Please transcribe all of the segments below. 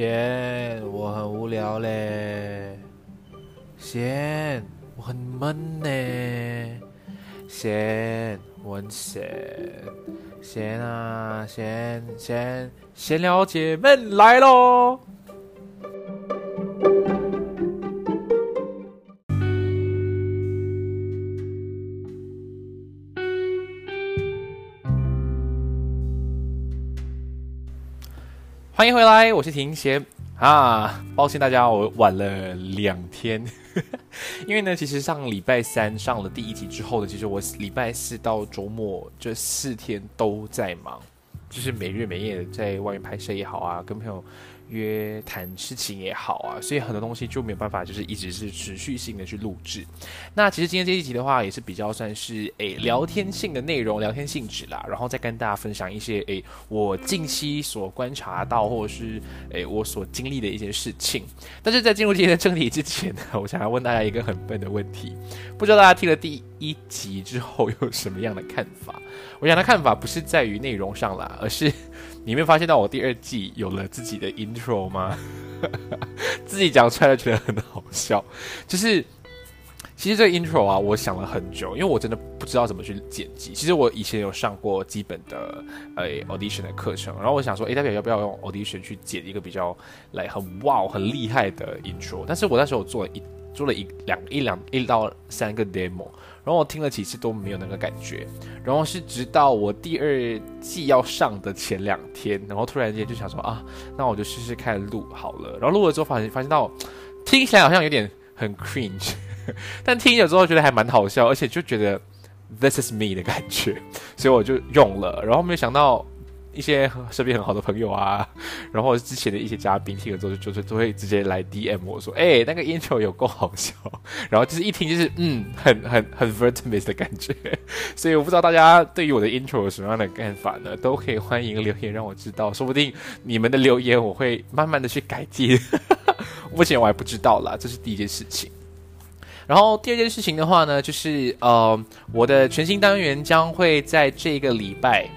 贤，我很无聊嘞。贤，我很闷呢。贤，我很闲。贤啊，贤贤，闲聊姐妹来喽！欢迎回来，我是庭贤啊。抱歉大家，我晚了两天，因为呢，其实上礼拜三上了第一集之后呢，其实我礼拜四到周末这四天都在忙，就是每日每夜的在外面拍摄也好啊，跟朋友。约谈事情也好啊，所以很多东西就没有办法，就是一直是持续性的去录制。那其实今天这一集的话，也是比较算是诶聊天性的内容，聊天性质啦，然后再跟大家分享一些诶我近期所观察到或者是诶我所经历的一些事情。但是在进入今天的正题之前呢，我想要问大家一个很笨的问题，不知道大家听了第一集之后有什么样的看法？我想的看法不是在于内容上啦，而是。你没有发现到我第二季有了自己的 intro 吗？自己讲出来觉得很好笑。就是其实这个 intro 啊，我想了很久，因为我真的不知道怎么去剪辑。其实我以前有上过基本的呃 audition 的课程，然后我想说，哎，代表要不要用 audition 去剪一个比较来很哇很厉害的 intro？但是我那时候做了一做了一两一两一到三个 demo。然后我听了几次都没有那个感觉，然后是直到我第二季要上的前两天，然后突然间就想说啊，那我就试试看录好了。然后录了之后发现发现到听起来好像有点很 cringe，但听了之后觉得还蛮好笑，而且就觉得 this is me 的感觉，所以我就用了。然后没有想到。一些身边很好的朋友啊，然后之前的一些嘉宾听了之后，就就都会直接来 DM 我说：“哎，那个 intro 有够好笑。”然后就是一听就是嗯，很很很 vertimus 的感觉。所以我不知道大家对于我的 intro 有什么样的看法呢？都可以欢迎留言让我知道，说不定你们的留言我会慢慢的去改进。目前我还不知道啦，这是第一件事情。然后第二件事情的话呢，就是呃，我的全新单元将会在这个礼拜。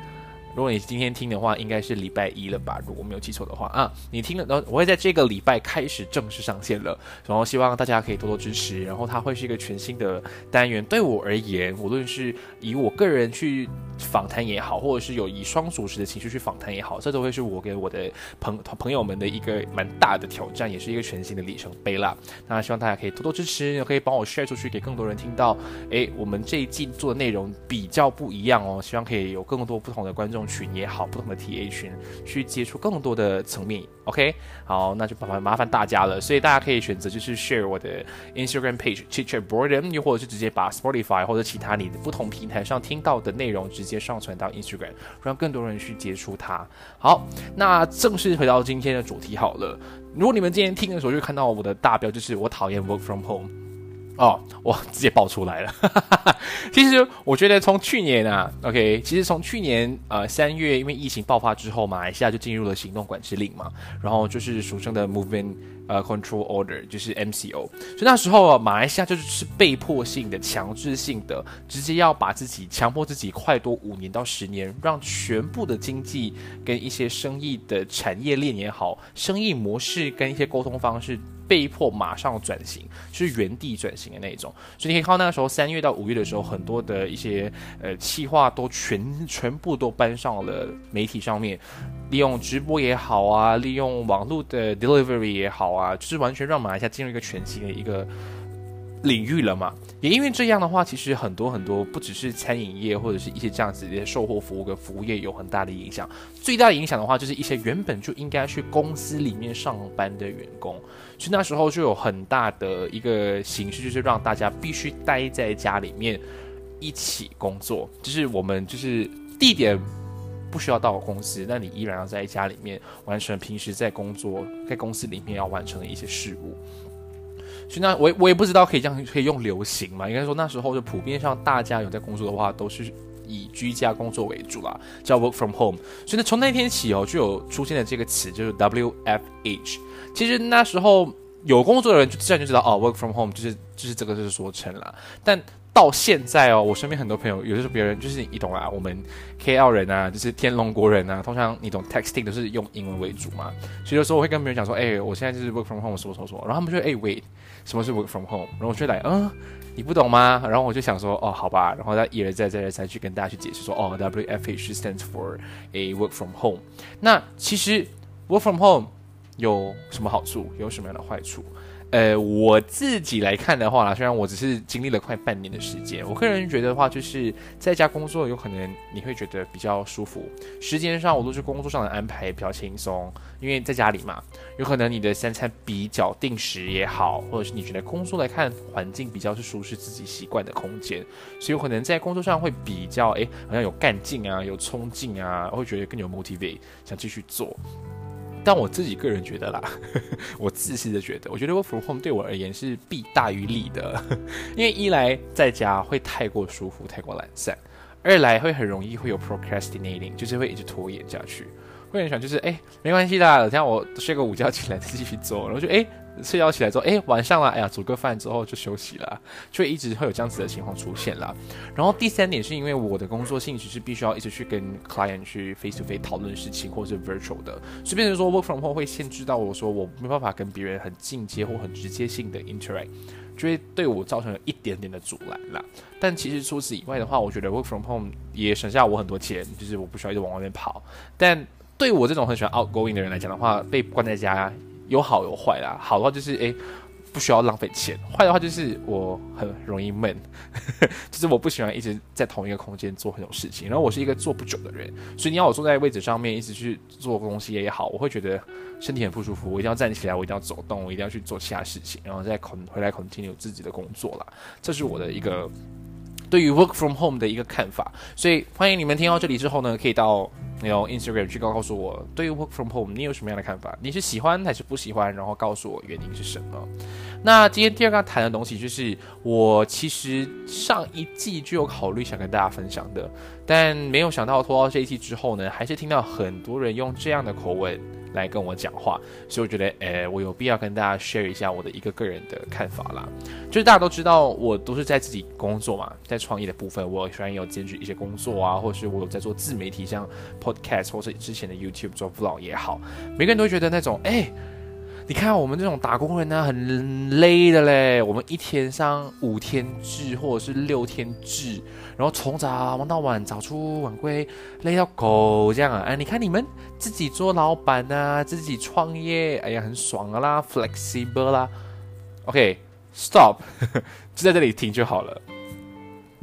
如果你今天听的话，应该是礼拜一了吧？如果没有记错的话啊，你听了，我会在这个礼拜开始正式上线了，然后希望大家可以多多支持。然后它会是一个全新的单元，对我而言，无论是以我个人去访谈也好，或者是有以双主持的情绪去访谈也好，这都会是我给我的朋朋友们的一个蛮大的挑战，也是一个全新的里程碑啦。那希望大家可以多多支持，也可以帮我 share 出去，给更多人听到。诶，我们这一季做的内容比较不一样哦，希望可以有更多不同的观众。群也好，不同的 TA 群去接触更多的层面，OK，好，那就麻烦麻烦大家了。所以大家可以选择就是 share 我的 Instagram page c h i c h a t Boredom，又或者是直接把 Spotify 或者其他你的不同平台上听到的内容直接上传到 Instagram，让更多人去接触它。好，那正式回到今天的主题好了。如果你们今天听的时候就看到我的大标，就是我讨厌 work from home。哦，我直接爆出来了。其实我觉得从去年啊，OK，其实从去年呃三月，因为疫情爆发之后，马来西亚就进入了行动管制令嘛，然后就是俗称的 Movement 呃 Control Order，就是 MCO。所以那时候马来西亚就是被迫性的、强制性的，直接要把自己强迫自己快多五年到十年，让全部的经济跟一些生意的产业链也好，生意模式跟一些沟通方式。被迫马上转型，就是原地转型的那种。所以你可以看到那个时候三月到五月的时候，很多的一些呃企划都全全部都搬上了媒体上面，利用直播也好啊，利用网络的 delivery 也好啊，就是完全让马来西亚进入一个全新的一个。领域了嘛？也因为这样的话，其实很多很多不只是餐饮业或者是一些这样子的售后服务跟服务业有很大的影响。最大的影响的话，就是一些原本就应该去公司里面上班的员工，所以那时候就有很大的一个形式，就是让大家必须待在家里面一起工作。就是我们就是地点不需要到公司，但你依然要在家里面完成平时在工作在公司里面要完成的一些事务。所以那我我也不知道可以这样可以用流行嘛？应该说那时候就普遍上大家有在工作的话，都是以居家工作为主啦，叫 work from home。所以呢，从那天起哦，就有出现了这个词，就是 WFH。其实那时候有工作的人就自然就知道哦，work from home 就是就是这个就是说成了。但到现在哦，我身边很多朋友，有的时候别人就是你懂啊，我们 KL 人啊，就是天龙国人啊，通常你懂 texting 都是用英文为主嘛。所以有时候我会跟别人讲说，哎，我现在就是 work from home，说说说，然后他们就哎，wait。什么是 work from home？然后我就来，嗯，你不懂吗？然后我就想说，哦，好吧。然后他一而再，再而三去跟大家去解释说，哦，WFH stands for a work from home。那其实 work from home 有什么好处？有什么样的坏处？呃，我自己来看的话啦，虽然我只是经历了快半年的时间，我个人觉得的话，就是在家工作有可能你会觉得比较舒服，时间上我都是工作上的安排比较轻松，因为在家里嘛，有可能你的三餐比较定时也好，或者是你觉得工作来看环境比较是舒适自己习惯的空间，所以有可能在工作上会比较哎，好像有干劲啊，有冲劲啊，会觉得更有 motivate 想继续做。但我自己个人觉得啦，我自私的觉得，我觉得 work from home 对我而言是弊大于利的，因为一来在家会太过舒服、太过懒散，二来会很容易会有 procrastinating，就是会一直拖延下去，会很想就是哎没关系的，等下我睡个午觉起来再继续做，然后就哎。睡觉起来之后，哎，晚上了，哎呀，煮个饭之后就休息了，就一直会有这样子的情况出现了。然后第三点是因为我的工作性质是必须要一直去跟 client 去 face to face 讨论事情，或是 virtual 的，所以变成说 work from home 会限制到我说我没办法跟别人很进阶或很直接性的 interact，就会对我造成了一点点的阻拦啦。但其实除此以外的话，我觉得 work from home 也省下我很多钱，就是我不需要一直往外面跑。但对我这种很喜欢 outgoing 的人来讲的话，被关在家。有好有坏啦，好的话就是诶，不需要浪费钱；坏的话就是我很容易闷，就是我不喜欢一直在同一个空间做很多事情。然后我是一个坐不久的人，所以你要我坐在位置上面一直去做东西也好，我会觉得身体很不舒服。我一定要站起来，我一定要走动，我一定要去做其他事情，然后再 con 回来 continue 自己的工作啦。这是我的一个对于 work from home 的一个看法。所以欢迎你们听到这里之后呢，可以到。那种 Instagram 去告告诉我，对于 Work from Home 你有什么样的看法？你是喜欢还是不喜欢？然后告诉我原因是什么。那今天第二个谈的东西，就是我其实上一季就有考虑想跟大家分享的，但没有想到拖到这一季之后呢，还是听到很多人用这样的口吻。来跟我讲话，所以我觉得，诶，我有必要跟大家 share 一下我的一个个人的看法啦。就是大家都知道，我都是在自己工作嘛，在创业的部分，我虽然有兼职一些工作啊，或是我有在做自媒体，像 podcast 或是之前的 YouTube 做 vlog 也好，每个人都觉得那种，诶。你看我们这种打工人呢，很累的嘞。我们一天上五天制或者是六天制，然后从早忙到晚，早出晚归，累到狗这样啊！哎，你看你们自己做老板啊，自己创业，哎呀，很爽啊啦，flexible 啦。OK，stop，就在这里停就好了。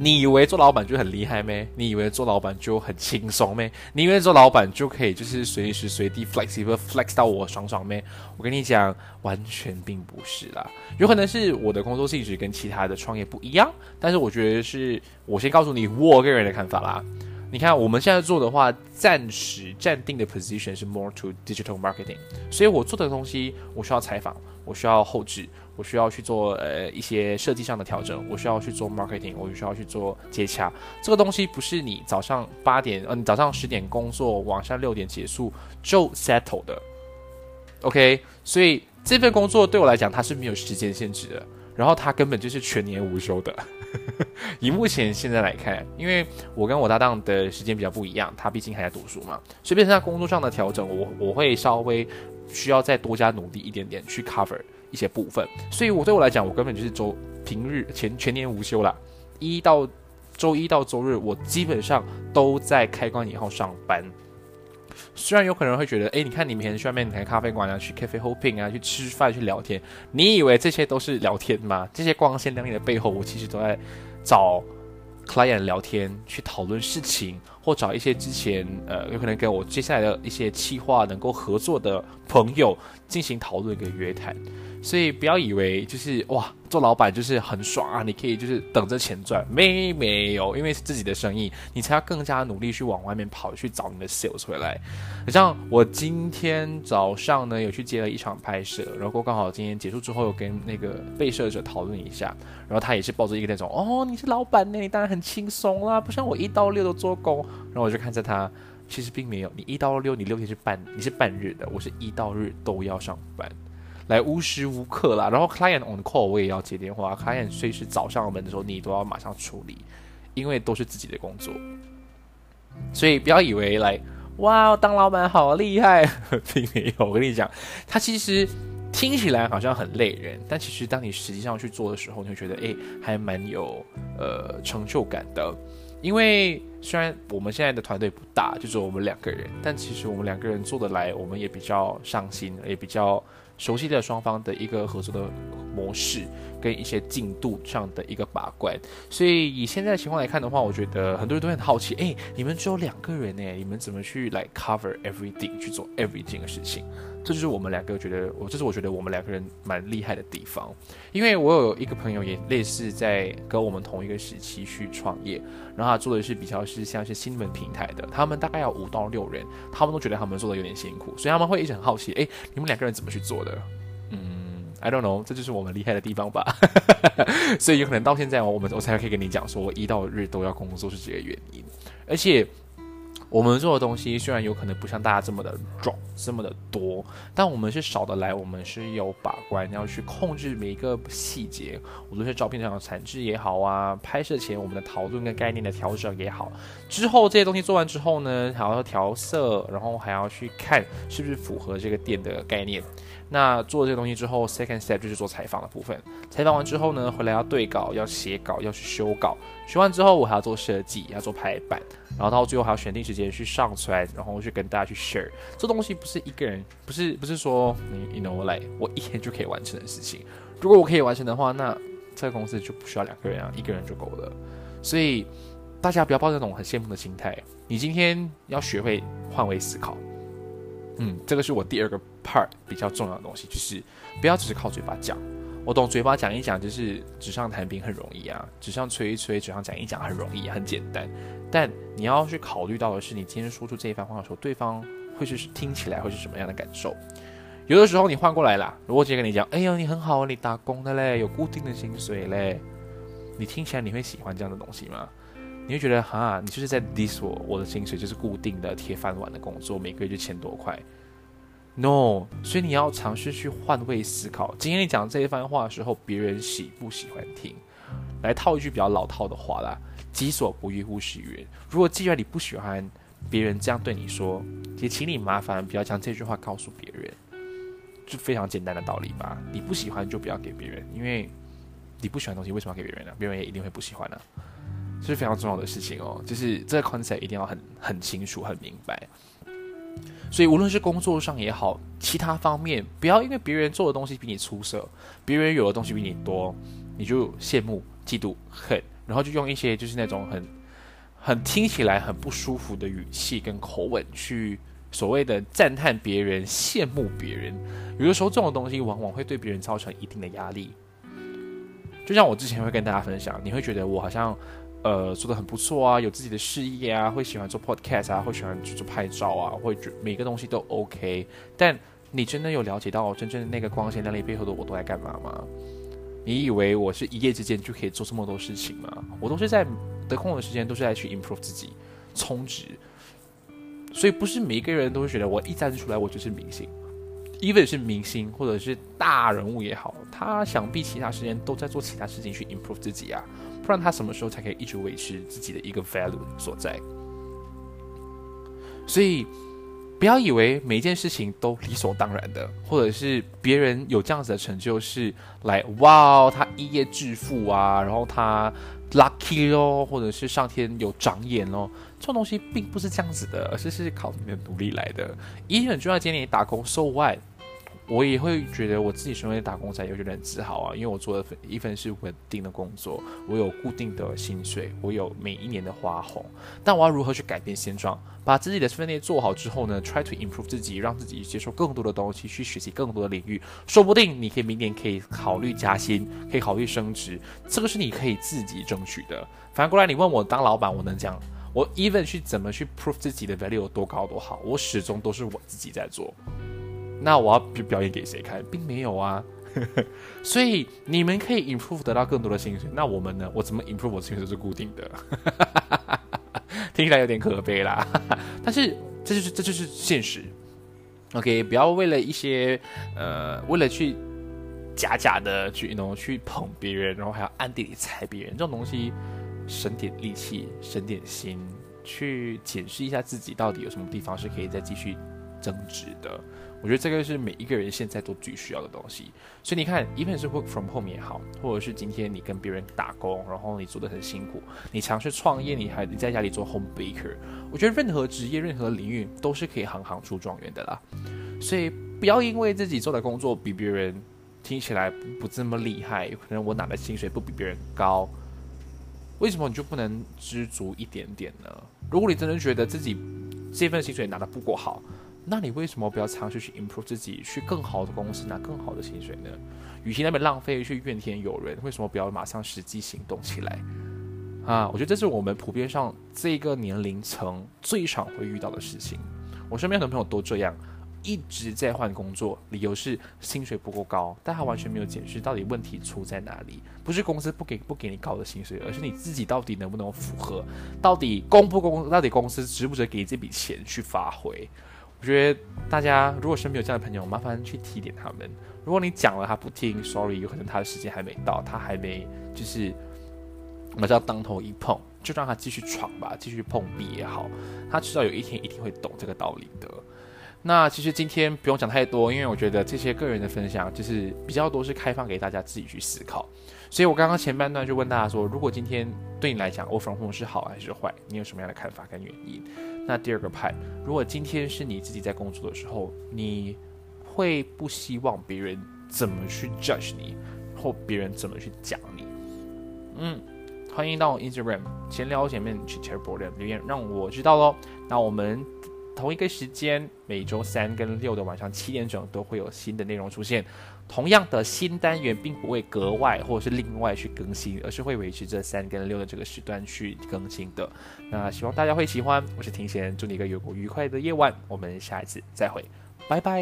你以为做老板就很厉害咩？你以为做老板就很轻松咩？你以为做老板就可以就是随时随地 flexible flex 到我爽爽咩？我跟你讲，完全并不是啦。有可能是我的工作性质跟其他的创业不一样，但是我觉得是我先告诉你我个人的看法啦。你看我们现在做的话，暂时暂定的 position 是 more to digital marketing，所以我做的东西，我需要采访，我需要后置，我需要去做呃一些设计上的调整，我需要去做 marketing，我需要去做接洽。这个东西不是你早上八点，嗯，早上十点工作，晚上六点结束就 settle 的。OK，所以这份工作对我来讲，它是没有时间限制的，然后它根本就是全年无休的。以目前现在来看，因为我跟我搭档的时间比较不一样，他毕竟还在读书嘛，所以变成他工作上的调整，我我会稍微需要再多加努力一点点去 cover 一些部分。所以我对我来讲，我根本就是周平日全全年无休啦，一到周一到周日，我基本上都在开关以后上班。虽然有可能会觉得，哎，你看你每天去外面开咖啡馆啊，去 cafe hopping 啊，去吃饭去聊天，你以为这些都是聊天吗？这些光鲜亮丽的背后，我其实都在找 client 聊天，去讨论事情，或找一些之前呃有可能跟我接下来的一些企划能够合作的朋友进行讨论跟约谈。所以不要以为就是哇，做老板就是很爽啊！你可以就是等着钱赚，没没有，因为是自己的生意，你才要更加努力去往外面跑，去找你的 sales 回来。像我今天早上呢，有去接了一场拍摄，然后刚好今天结束之后，有跟那个被摄者讨论一下，然后他也是抱着一个那种哦，你是老板呢，你当然很轻松啦，不像我一到六都做工。然后我就看着他，其实并没有，你一到六你六天是半，你是半日的，我是一到日都要上班。来无时无刻啦，然后 client on call 我也要接电话，client 随时找上门的时候你都要马上处理，因为都是自己的工作，所以不要以为来哇当老板好厉害，并没有。我跟你讲，他其实听起来好像很累人，但其实当你实际上去做的时候，你会觉得哎还蛮有呃成就感的。因为虽然我们现在的团队不大，就只有我们两个人，但其实我们两个人做得来，我们也比较上心，也比较。熟悉的双方的一个合作的模式，跟一些进度上的一个把关，所以以现在的情况来看的话，我觉得很多人都很好奇，哎，你们只有两个人呢，你们怎么去来 cover everything 去做 everything 的事情？这就是我们两个觉得，我这是我觉得我们两个人蛮厉害的地方，因为我有一个朋友也类似在跟我们同一个时期去创业，然后他做的是比较是像是新闻平台的，他们大概要五到六人，他们都觉得他们做的有点辛苦，所以他们会一直很好奇，哎，你们两个人怎么去做的？，I don't know，这就是我们厉害的地方吧。所以有可能到现在我们我才可以跟你讲说，我一到日都要工作是这个原因，而且。我们做的东西虽然有可能不像大家这么的壮、这么的多，但我们是少的来，我们是有把关，要去控制每一个细节。无论是照片上的产质也好啊，拍摄前我们的讨论跟概念的调整也好，之后这些东西做完之后呢，还要调色，然后还要去看是不是符合这个店的概念。那做这些东西之后，second step 就是做采访的部分。采访完之后呢，回来要对稿、要写稿、要去修稿。修完之后，我还要做设计，要做排版，然后到最后还要选定时间去上传，然后去跟大家去 share。这东西不是一个人，不是不是说你 you know like 我一天就可以完成的事情。如果我可以完成的话，那这个公司就不需要两个人啊，一个人就够了。所以大家不要抱着那种很羡慕的心态。你今天要学会换位思考。嗯，这个是我第二个 part 比较重要的东西，就是不要只是靠嘴巴讲。我懂嘴巴讲一讲，就是纸上谈兵很容易啊，纸上吹一吹，纸上讲一讲很容易，很简单。但你要去考虑到的是，你今天说出这一番话的时候，对方会是听起来会是什么样的感受？有的时候你换过来啦，如果直接跟你讲，哎呦你很好，你打工的嘞，有固定的薪水嘞，你听起来你会喜欢这样的东西吗？你会觉得哈，你就是在 diss 我，我的薪水就是固定的铁饭碗的工作，每个月就千多块。No，所以你要尝试去换位思考。今天你讲这一番话的时候，别人喜不喜欢听？来套一句比较老套的话啦，“己所不欲，勿施于人”。如果既然你不喜欢别人这样对你说，也请你麻烦不要将这句话告诉别人，就非常简单的道理吧。你不喜欢就不要给别人，因为你不喜欢东西为什么要给别人呢？别人也一定会不喜欢呢。这是非常重要的事情哦，就是这个 concept 一定要很很清楚、很明白。所以无论是工作上也好，其他方面，不要因为别人做的东西比你出色，别人有的东西比你多，你就羡慕、嫉妒、恨，然后就用一些就是那种很很听起来很不舒服的语气跟口吻去所谓的赞叹别人、羡慕别人。有的时候这种东西往往会对别人造成一定的压力。就像我之前会跟大家分享，你会觉得我好像。呃做的很不错啊，有自己的事业啊，会喜欢做 podcast 啊，会喜欢去做拍照啊，会觉每个东西都 OK。但你真的有了解到真正的那个光鲜亮丽背后的我都在干嘛吗？你以为我是一夜之间就可以做这么多事情吗？我都是在得空的时间都是在去 improve 自己，充值。所以不是每一个人都会觉得我一站出来我就是明星，even 是明星或者是大人物也好，他想必其他时间都在做其他事情去 improve 自己啊，不然他什么时候才可以一直维持自己的一个 value 所在？所以不要以为每一件事情都理所当然的，或者是别人有这样子的成就是来哇，他一夜致富啊，然后他 lucky 哦，或者是上天有长眼哦。这种东西并不是这样子的，而是是靠你的努力来的。一很重要，今天打工，so what？我也会觉得我自己身为打工仔，有点很自豪啊，因为我做的一份是稳定的工作，我有固定的薪水，我有每一年的花红。但我要如何去改变现状？把自己的分内做好之后呢？Try to improve 自己，让自己接受更多的东西，去学习更多的领域。说不定你可以明年可以考虑加薪，可以考虑升职，这个是你可以自己争取的。反过来，你问我当老板，我能讲？我 even 去怎么去 prove 自己的 value 有多高多好，我始终都是我自己在做。那我要表表演给谁看，并没有啊。所以你们可以 improve 得到更多的薪水，那我们呢？我怎么 improve 我薪水是固定的？听起来有点可悲啦。但是这就是这就是现实。OK，不要为了一些呃，为了去假假的去，know 去捧别人，然后还要暗地里踩别人，这种东西。省点力气，省点心，去检视一下自己到底有什么地方是可以再继续增值的。我觉得这个是每一个人现在都最需要的东西。所以你看，even 是 work from home 也好，或者是今天你跟别人打工，然后你做的很辛苦，你尝试创业，你还你在家里做 home baker，我觉得任何职业、任何领域都是可以行行出状元的啦。所以不要因为自己做的工作比别人听起来不这么厉害，可能我拿的薪水不比别人高。为什么你就不能知足一点点呢？如果你真的觉得自己这份薪水拿的不够好，那你为什么不要尝试去 improve 自己，去更好的公司拿更好的薪水呢？与其那边浪费去怨天尤人，为什么不要马上实际行动起来？啊，我觉得这是我们普遍上这个年龄层最常会遇到的事情。我身边很多朋友都这样。一直在换工作，理由是薪水不够高，但他完全没有解释到底问题出在哪里。不是公司不给不给你高的薪水，而是你自己到底能不能符合，到底公不公，到底公司值不值得给这笔钱去发挥。我觉得大家如果身边有这样的朋友，麻烦去提点他们。如果你讲了他不听，sorry，有可能他的时间还没到，他还没就是我们叫当头一碰，就让他继续闯吧，继续碰壁也好，他迟早有一天一定会懂这个道理的。那其实今天不用讲太多，因为我觉得这些个人的分享就是比较多是开放给大家自己去思考。所以我刚刚前半段就问大家说，如果今天对你来讲 offer home 是好还是坏，你有什么样的看法跟原因？那第二个派，如果今天是你自己在工作的时候，你会不希望别人怎么去 judge 你，或别人怎么去讲你？嗯，欢迎到 Instagram 闲聊前面去 share board 留言，让我知道喽。那我们。同一个时间，每周三跟六的晚上七点整都会有新的内容出现。同样的新单元并不会格外或者是另外去更新，而是会维持这三跟六的这个时段去更新的。那希望大家会喜欢。我是庭贤，祝你一个有个愉快的夜晚。我们下一次再会，拜拜。